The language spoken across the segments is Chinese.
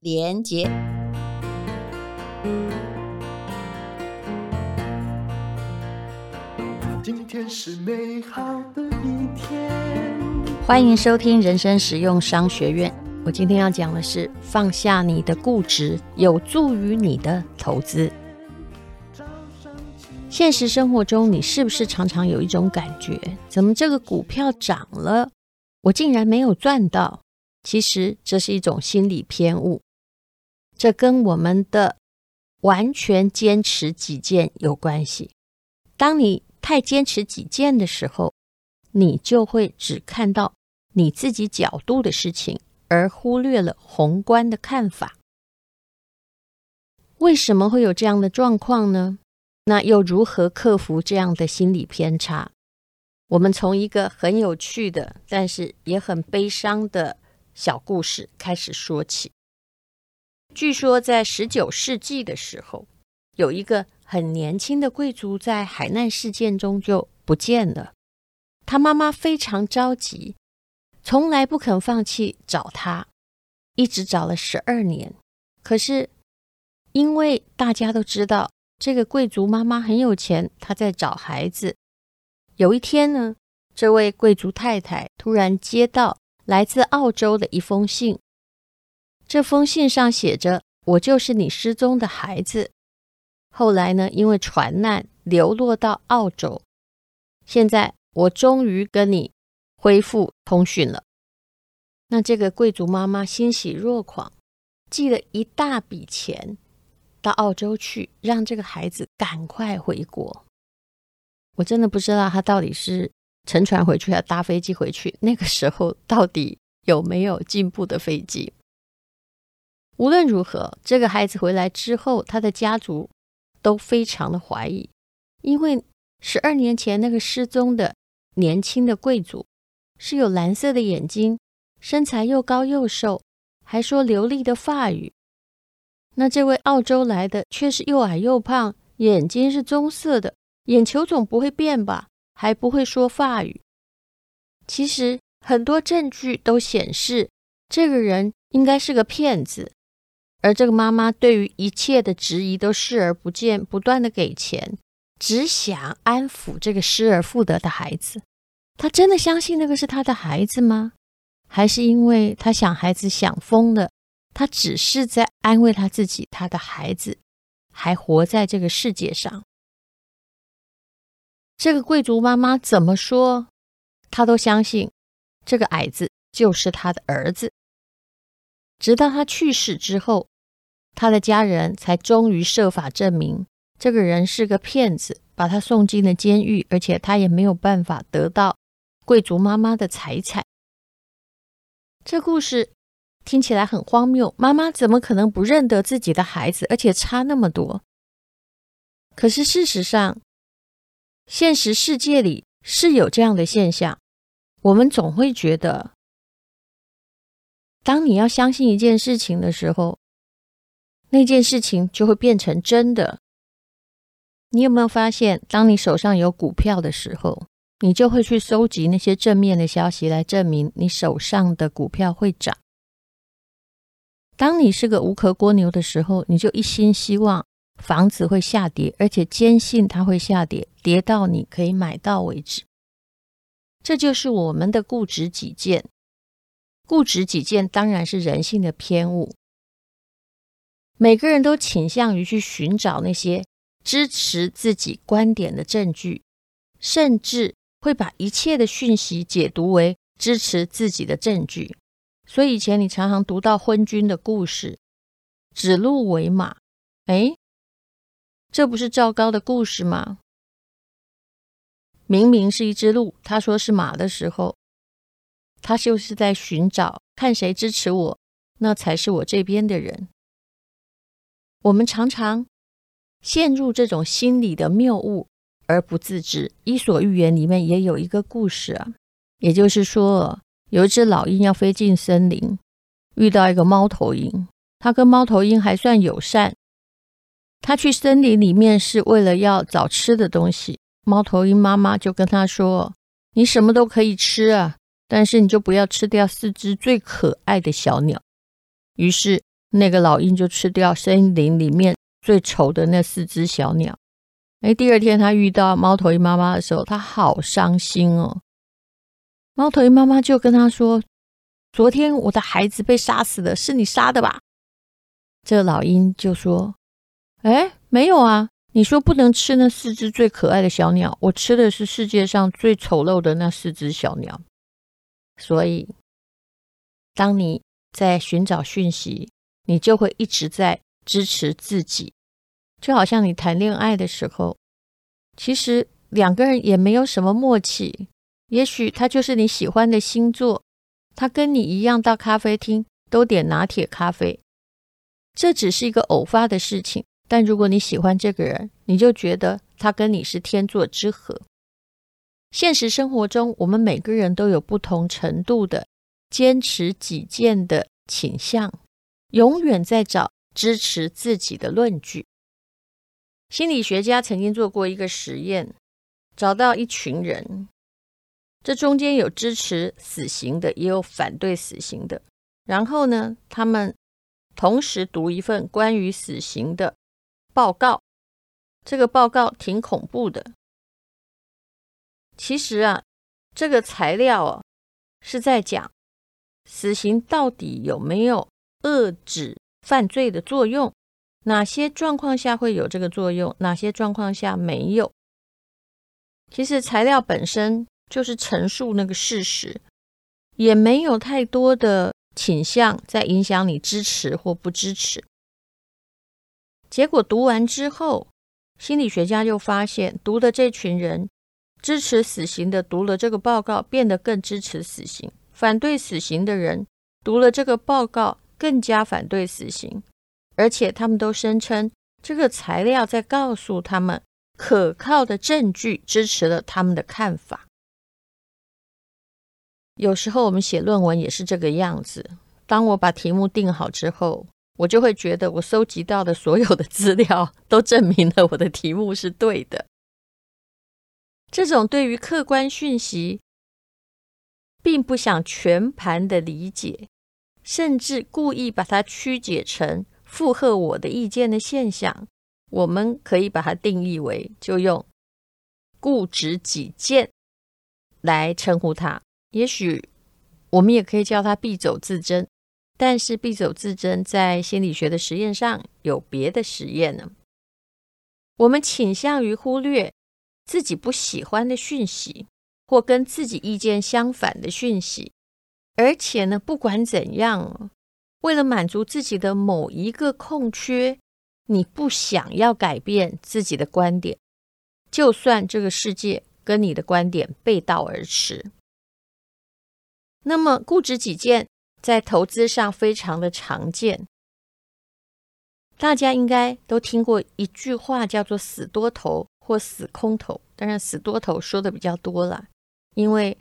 连结。今天是美好的一天。欢迎收听人生实用商学院。我今天要讲的是放下你的固执，有助于你的投资。现实生活中，你是不是常常有一种感觉？怎么这个股票涨了，我竟然没有赚到？其实这是一种心理偏误。这跟我们的完全坚持己见有关系。当你太坚持己见的时候，你就会只看到你自己角度的事情，而忽略了宏观的看法。为什么会有这样的状况呢？那又如何克服这样的心理偏差？我们从一个很有趣的，但是也很悲伤的小故事开始说起。据说，在十九世纪的时候，有一个很年轻的贵族在海难事件中就不见了。他妈妈非常着急，从来不肯放弃找他，一直找了十二年。可是，因为大家都知道这个贵族妈妈很有钱，她在找孩子。有一天呢，这位贵族太太突然接到来自澳洲的一封信。这封信上写着：“我就是你失踪的孩子。后来呢，因为船难流落到澳洲。现在我终于跟你恢复通讯了。”那这个贵族妈妈欣喜若狂，寄了一大笔钱到澳洲去，让这个孩子赶快回国。我真的不知道他到底是乘船回去还是搭飞机回去。那个时候到底有没有进步的飞机？无论如何，这个孩子回来之后，他的家族都非常的怀疑，因为十二年前那个失踪的年轻的贵族是有蓝色的眼睛，身材又高又瘦，还说流利的法语。那这位澳洲来的却是又矮又胖，眼睛是棕色的，眼球总不会变吧？还不会说法语。其实很多证据都显示，这个人应该是个骗子。而这个妈妈对于一切的质疑都视而不见，不断的给钱，只想安抚这个失而复得的孩子。她真的相信那个是她的孩子吗？还是因为她想孩子想疯了？她只是在安慰她自己，她的孩子还活在这个世界上。这个贵族妈妈怎么说，她都相信这个矮子就是她的儿子。直到他去世之后，他的家人才终于设法证明这个人是个骗子，把他送进了监狱，而且他也没有办法得到贵族妈妈的财产。这故事听起来很荒谬，妈妈怎么可能不认得自己的孩子，而且差那么多？可是事实上，现实世界里是有这样的现象。我们总会觉得，当你要相信一件事情的时候，那件事情就会变成真的。你有没有发现，当你手上有股票的时候，你就会去搜集那些正面的消息来证明你手上的股票会涨。当你是个无壳蜗牛的时候，你就一心希望房子会下跌，而且坚信它会下跌，跌到你可以买到为止。这就是我们的固执己见。固执己见当然是人性的偏误。每个人都倾向于去寻找那些支持自己观点的证据，甚至会把一切的讯息解读为支持自己的证据。所以以前你常常读到昏君的故事，指鹿为马。哎，这不是赵高的故事吗？明明是一只鹿，他说是马的时候，他就是在寻找，看谁支持我，那才是我这边的人。我们常常陷入这种心理的谬误而不自知。《伊索寓言》里面也有一个故事啊，也就是说，有一只老鹰要飞进森林，遇到一个猫头鹰，他跟猫头鹰还算友善。他去森林里面是为了要找吃的东西。猫头鹰妈妈就跟他说：“你什么都可以吃啊，但是你就不要吃掉四只最可爱的小鸟。”于是那个老鹰就吃掉森林里面最丑的那四只小鸟。哎，第二天他遇到猫头鹰妈妈的时候，他好伤心哦。猫头鹰妈妈就跟他说：“昨天我的孩子被杀死了，是你杀的吧？”这老鹰就说：“哎，没有啊。”你说不能吃那四只最可爱的小鸟，我吃的是世界上最丑陋的那四只小鸟。所以，当你在寻找讯息，你就会一直在支持自己。就好像你谈恋爱的时候，其实两个人也没有什么默契。也许他就是你喜欢的星座，他跟你一样到咖啡厅都点拿铁咖啡，这只是一个偶发的事情。但如果你喜欢这个人，你就觉得他跟你是天作之合。现实生活中，我们每个人都有不同程度的坚持己见的倾向，永远在找支持自己的论据。心理学家曾经做过一个实验，找到一群人，这中间有支持死刑的，也有反对死刑的。然后呢，他们同时读一份关于死刑的。报告，这个报告挺恐怖的。其实啊，这个材料啊，是在讲死刑到底有没有遏制犯罪的作用，哪些状况下会有这个作用，哪些状况下没有。其实材料本身就是陈述那个事实，也没有太多的倾向在影响你支持或不支持。结果读完之后，心理学家就发现，读的这群人支持死刑的读了这个报告，变得更支持死刑；反对死刑的人读了这个报告，更加反对死刑。而且他们都声称，这个材料在告诉他们，可靠的证据支持了他们的看法。有时候我们写论文也是这个样子。当我把题目定好之后，我就会觉得，我搜集到的所有的资料都证明了我的题目是对的。这种对于客观讯息并不想全盘的理解，甚至故意把它曲解成附和我的意见的现象，我们可以把它定义为，就用固执己见来称呼它。也许我们也可以叫它必走自珍。但是必走自珍在心理学的实验上有别的实验呢。我们倾向于忽略自己不喜欢的讯息，或跟自己意见相反的讯息，而且呢，不管怎样，为了满足自己的某一个空缺，你不想要改变自己的观点，就算这个世界跟你的观点背道而驰。那么固执己见在投资上非常的常见，大家应该都听过一句话，叫做“死多头”或“死空头”。当然，“死多头”说的比较多了，因为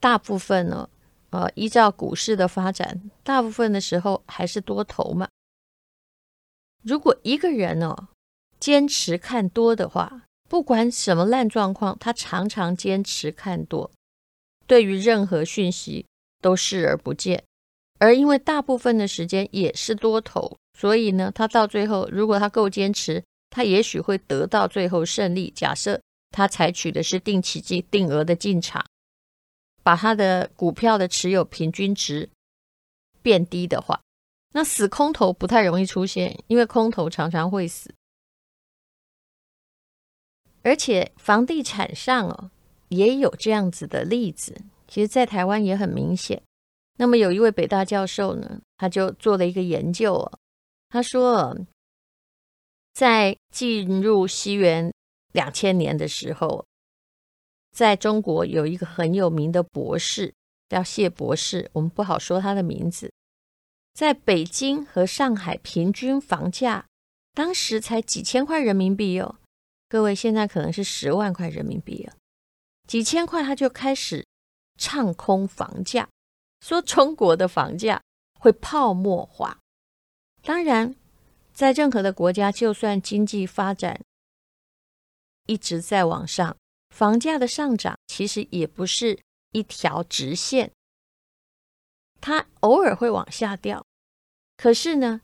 大部分呢。呃，依照股市的发展，大部分的时候还是多头嘛。如果一个人哦坚持看多的话，不管什么烂状况，他常常坚持看多，对于任何讯息都视而不见。而因为大部分的时间也是多头，所以呢，他到最后，如果他够坚持，他也许会得到最后胜利。假设他采取的是定期定定额的进场。把他的股票的持有平均值变低的话，那死空头不太容易出现，因为空头常常会死。而且房地产上哦也有这样子的例子，其实在台湾也很明显。那么有一位北大教授呢，他就做了一个研究哦，他说，在进入西元两千年的时候。在中国有一个很有名的博士，叫谢博士，我们不好说他的名字。在北京和上海平均房价当时才几千块人民币哦，各位现在可能是十万块人民币了。几千块他就开始唱空房价，说中国的房价会泡沫化。当然，在任何的国家，就算经济发展一直在往上。房价的上涨其实也不是一条直线，它偶尔会往下掉。可是呢，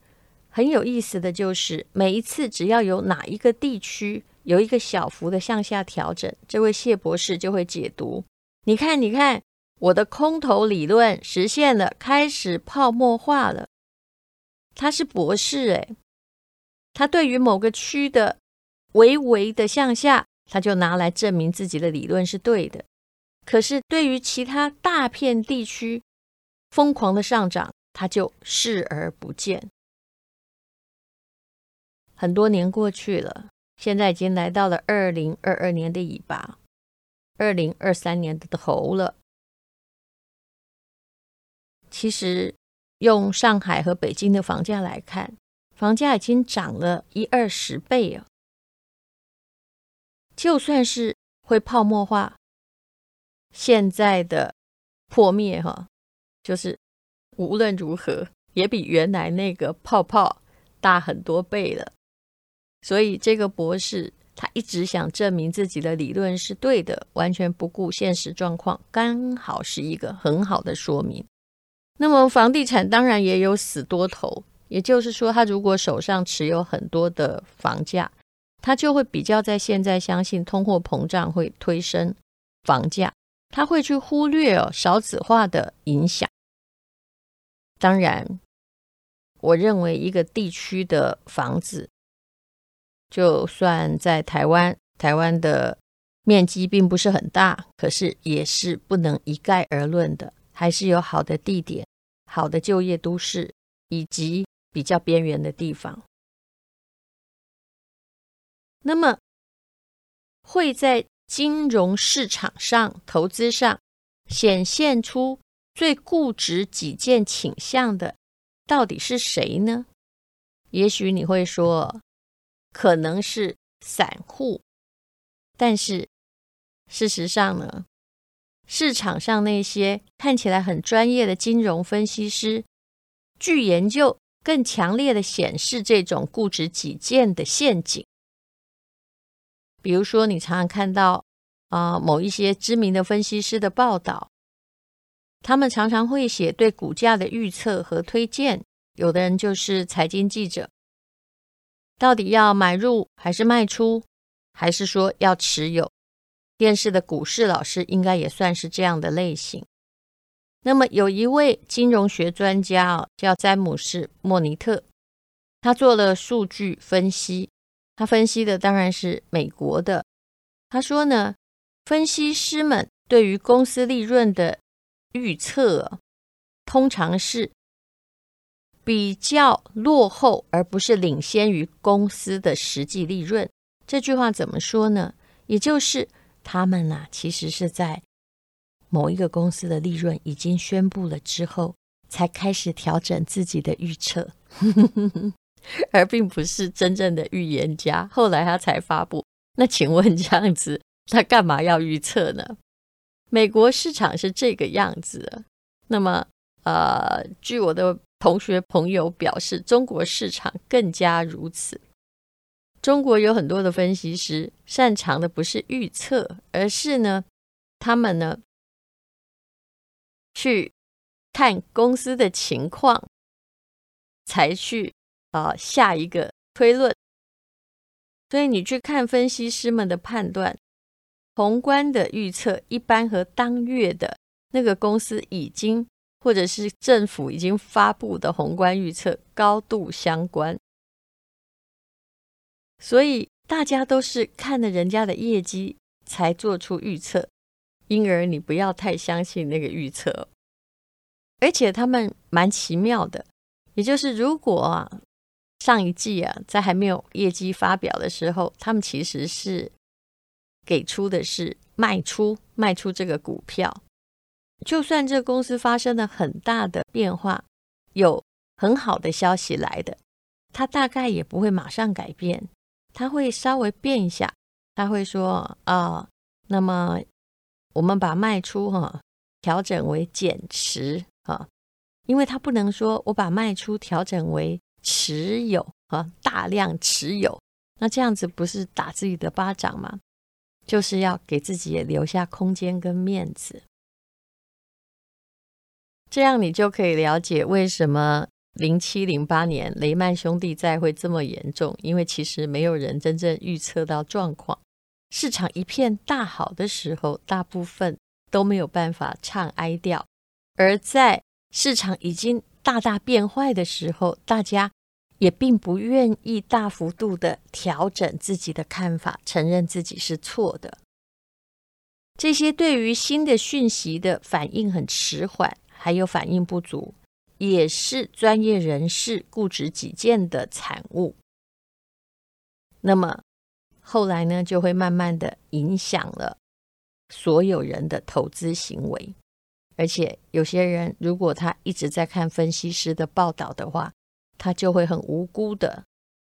很有意思的就是，每一次只要有哪一个地区有一个小幅的向下调整，这位谢博士就会解读：你看，你看，我的空头理论实现了，开始泡沫化了。他是博士诶，他对于某个区的微微的向下。他就拿来证明自己的理论是对的，可是对于其他大片地区疯狂的上涨，他就视而不见。很多年过去了，现在已经来到了二零二二年的尾巴，二零二三年的头了。其实用上海和北京的房价来看，房价已经涨了一二十倍啊。就算是会泡沫化，现在的破灭哈，就是无论如何也比原来那个泡泡大很多倍了。所以这个博士他一直想证明自己的理论是对的，完全不顾现实状况，刚好是一个很好的说明。那么房地产当然也有死多头，也就是说，他如果手上持有很多的房价。他就会比较在现在相信通货膨胀会推升房价，他会去忽略哦少子化的影响。当然，我认为一个地区的房子，就算在台湾，台湾的面积并不是很大，可是也是不能一概而论的，还是有好的地点、好的就业都市，以及比较边缘的地方。那么，会在金融市场上、投资上显现出最固执己见倾向的，到底是谁呢？也许你会说，可能是散户，但是事实上呢，市场上那些看起来很专业的金融分析师，据研究更强烈的显示这种固执己见的陷阱。比如说，你常常看到啊、某一些知名的分析师的报道，他们常常会写对股价的预测和推荐。有的人就是财经记者，到底要买入还是卖出，还是说要持有？电视的股市老师应该也算是这样的类型。那么，有一位金融学专家哦，叫詹姆斯·莫尼特，他做了数据分析。他分析的当然是美国的。他说呢，分析师们对于公司利润的预测，通常是比较落后，而不是领先于公司的实际利润。这句话怎么说呢？也就是他们呢、啊，其实是在某一个公司的利润已经宣布了之后，才开始调整自己的预测，而并不是真正的预言家。后来他才发布。那请问这样子，他干嘛要预测呢？美国市场是这个样子。那么，呃，据我的同学朋友表示，中国市场更加如此。中国有很多的分析师，擅长的不是预测，而是呢，他们呢去看公司的情况，才去啊、下一个推论。所以你去看分析师们的判断，宏观的预测一般和当月的那个公司已经。或者是政府已经发布的宏观预测高度相关，所以大家都是看了人家的业绩才做出预测，因而你不要太相信那个预测。而且他们蛮奇妙的，也就是如果啊上一季啊在还没有业绩发表的时候，他们其实是给出的是卖出卖出这个股票。就算这公司发生了很大的变化，有很好的消息来的，他大概也不会马上改变，他会稍微变一下，他会说啊，那么我们把卖出哈、调整为减持啊，因为他不能说我把卖出调整为持有啊，大量持有，那这样子不是打自己的巴掌吗？就是要给自己也留下空间跟面子。这样你就可以了解为什么零七零八年雷曼兄弟债会这么严重，因为其实没有人真正预测到状况。市场一片大好的时候，大部分都没有办法唱哀调；而在市场已经大大变坏的时候，大家也并不愿意大幅度的调整自己的看法，承认自己是错的。这些对于新的讯息的反应很迟缓。还有反应不足，也是专业人士固执己见的产物。那么后来呢，就会慢慢的影响了所有人的投资行为。而且有些人，如果他一直在看分析师的报道的话，他就会很无辜的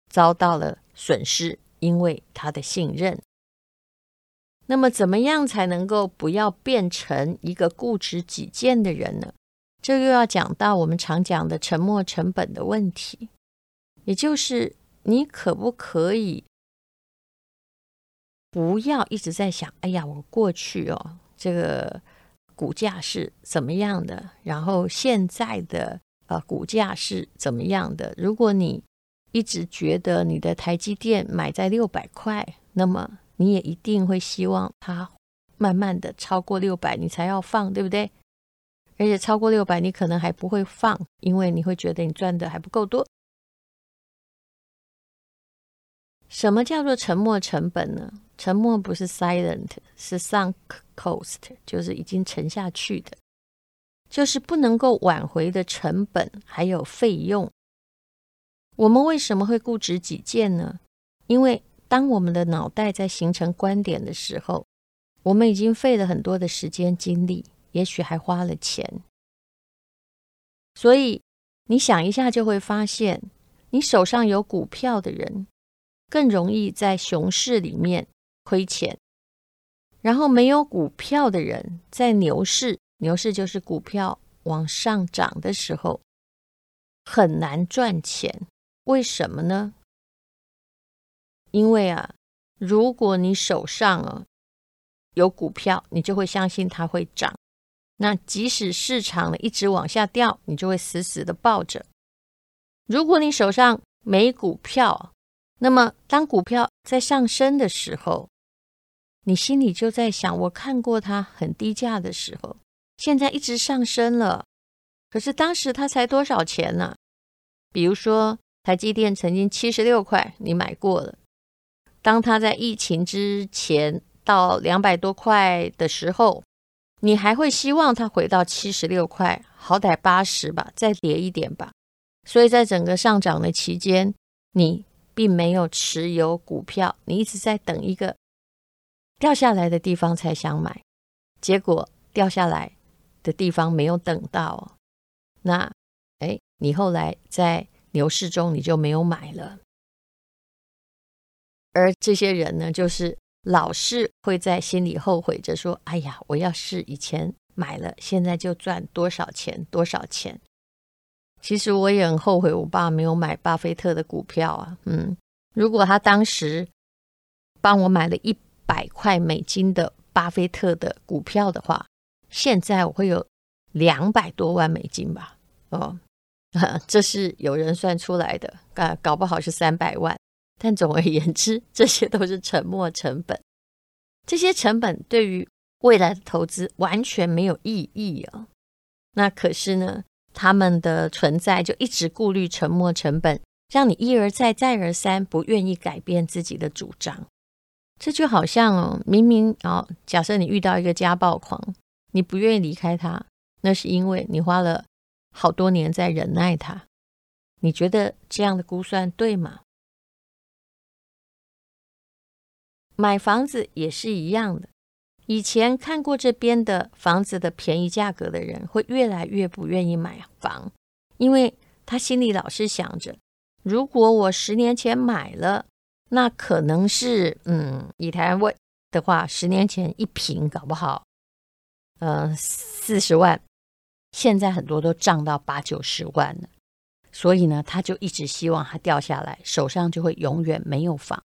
遭到了损失，因为他的信任。那么，怎么样才能够不要变成一个固执己见的人呢？这又要讲到我们常讲的沉没成本的问题，也就是你可不可以不要一直在想，哎呀，我过去哦，这个股价是怎么样的，然后现在的呃股价是怎么样的？如果你一直觉得你的台积电买在六百块，那么你也一定会希望它慢慢的超过六百，你才要放，对不对？而且超过六百，你可能还不会放，因为你会觉得你赚的还不够多。什么叫做沉没成本呢？沉默不是 silent，是 sunk cost，就是已经沉下去的，就是不能够挽回的成本还有费用。我们为什么会固执己见呢？因为当我们的脑袋在形成观点的时候，我们已经费了很多的时间精力。也许还花了钱，所以你想一下就会发现，你手上有股票的人更容易在熊市里面亏钱，然后没有股票的人在牛市，牛市就是股票往上涨的时候很难赚钱。为什么呢？因为啊，如果你手上啊有股票，你就会相信它会涨。那即使市场一直往下掉，你就会死死的抱着。如果你手上没股票，那么当股票在上升的时候，你心里就在想：我看过它很低价的时候，现在一直上升了。可是当时它才多少钱呢？比如说台积电曾经七十六块，你买过了。当它在疫情之前到两百多块的时候。你还会希望它回到七十六块，好歹八十吧，再跌一点吧。所以在整个上涨的期间，你并没有持有股票，你一直在等一个掉下来的地方才想买，结果掉下来的地方没有等到，那哎，你后来在牛市中你就没有买了。而这些人呢，就是老是会在心里后悔着说：“哎呀，我要是以前买了，现在就赚多少钱多少钱。”其实我也很后悔，我爸没有买巴菲特的股票啊。嗯，如果他当时帮我买了一百块美金的巴菲特的股票的话，现在我会有两百多万美金吧？哦，这是有人算出来的，搞搞不好是三百万。但总而言之，这些都是沉没成本。这些成本对于未来的投资完全没有意义啊。那可是呢？他们的存在就一直顾虑沉没成本，让你一而再、再而三不愿意改变自己的主张。这就好像哦，明明哦，假设你遇到一个家暴狂，你不愿意离开他，那是因为你花了好多年在忍耐他。你觉得这样的估算对吗？买房子也是一样的。以前看过这边的房子的便宜价格的人，会越来越不愿意买房，因为他心里老是想着，如果我十年前买了，那可能是，嗯，以台湾的话，十年前一坪搞不好，呃，四十万，现在很多都涨到八九十万了，所以呢，他就一直希望它掉下来，手上就会永远没有房。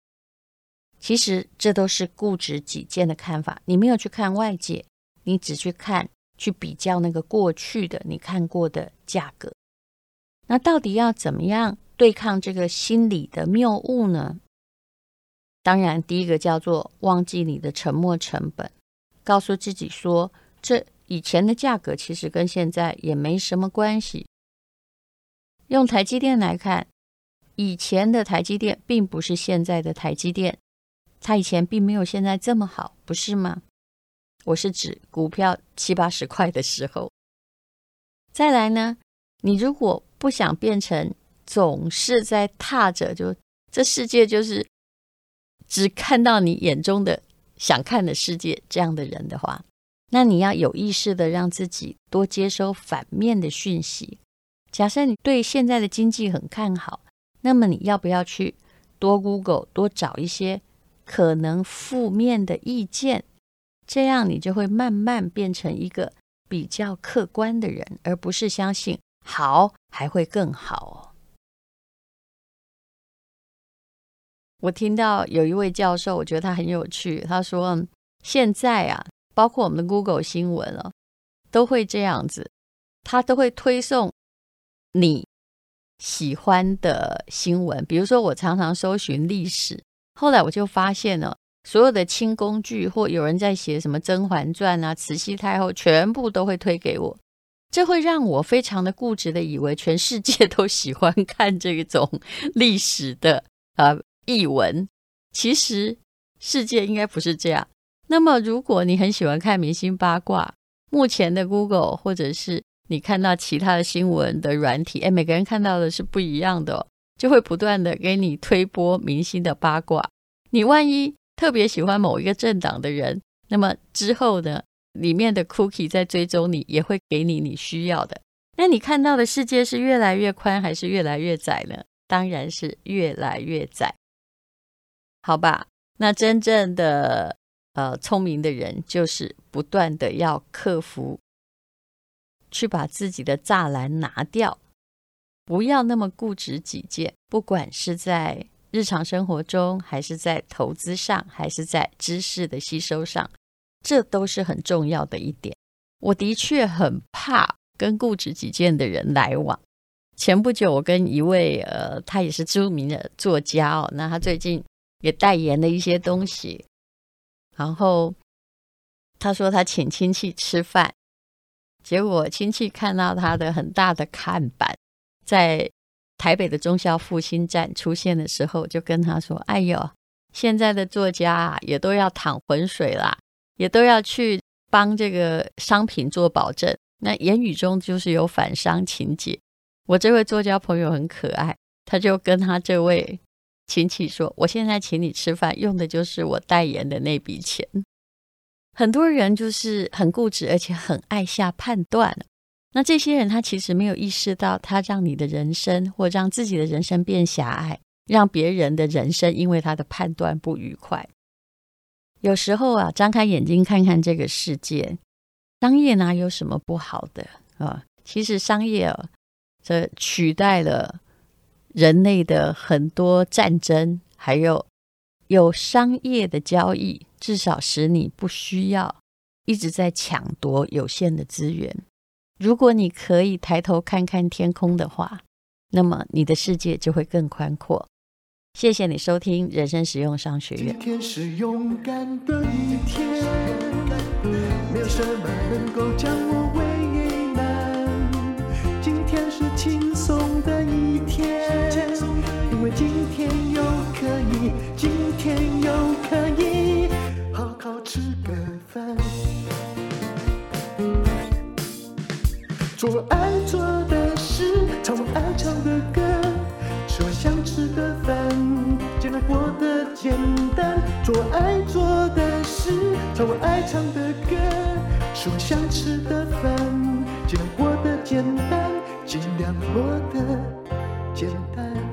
其实这都是固执己见的看法，你没有去看外界，你只去看去比较那个过去的你看过的价格。那到底要怎么样对抗这个心理的谬误呢？当然，第一个叫做忘记你的沉没成本，告诉自己说，这以前的价格其实跟现在也没什么关系。用台积电来看，以前的台积电并不是现在的台积电。它以前并没有现在这么好，不是吗？我是指股票七八十块的时候。再来呢，你如果不想变成总是在踏着就这世界就是只看到你眼中的想看的世界这样的人的话，那你要有意识的让自己多接收反面的讯息。假设你对现在的经济很看好，那么你要不要去多 Google 多找一些？可能负面的意见，这样你就会慢慢变成一个比较客观的人，而不是相信好还会更好。我听到有一位教授，我觉得他很有趣，他说现在啊，包括我们的 Google 新闻哦，都会这样子，他都会推送你喜欢的新闻，比如说我常常搜寻历史。后来我就发现了，所有的清宫剧或有人在写什么《甄嬛传》啊、慈禧太后，全部都会推给我。这会让我非常的固执的以为全世界都喜欢看这种历史的啊译文。其实世界应该不是这样。那么如果你很喜欢看明星八卦，目前的 Google 或者是你看到其他的新闻的软体，哎，每个人看到的是不一样的。就会不断的给你推播明星的八卦。你万一特别喜欢某一个政党的人，那么之后呢，里面的 cookie 在追踪你，也会给你你需要的。那你看到的世界是越来越宽还是越来越窄呢？当然是越来越窄。好吧，那真正的呃聪明的人，就是不断的要克服，去把自己的栅栏拿掉。不要那么固执己见，不管是在日常生活中，还是在投资上，还是在知识的吸收上，这都是很重要的一点。我的确很怕跟固执己见的人来往。前不久，我跟一位呃，他也是著名的作家哦，那他最近也代言了一些东西，然后他说他请亲戚吃饭，结果亲戚看到他的很大的看板。在台北的忠孝复兴站出现的时候，就跟他说：“哎呦，现在的作家啊，也都要淌浑水啦，也都要去帮这个商品做保证。那言语中就是有反商情节。我这位作家朋友很可爱，他就跟他这位亲戚说：“我现在请你吃饭，用的就是我代言的那笔钱。”很多人就是很固执，而且很爱下判断。那这些人他其实没有意识到，他让你的人生或让自己的人生变狭隘，让别人的人生因为他的判断不愉快。有时候啊，张开眼睛看看这个世界，商业哪有什么不好的啊？其实商业啊。这取代了人类的很多战争，还有有商业的交易，至少使你不需要一直在抢夺有限的资源。如果你可以抬头看看天空的话，那么你的世界就会更宽阔。谢谢你收听人生实用商学院。天是勇敢的一天，没有什么能够将我为今天又可以，今天又可以好好吃个饭做爱做的事，唱我爱唱的歌，吃我想吃的饭，尽量过得简单。做爱做的事，唱我爱唱的歌，吃我想吃的饭，尽量过得简单，尽量过得简单。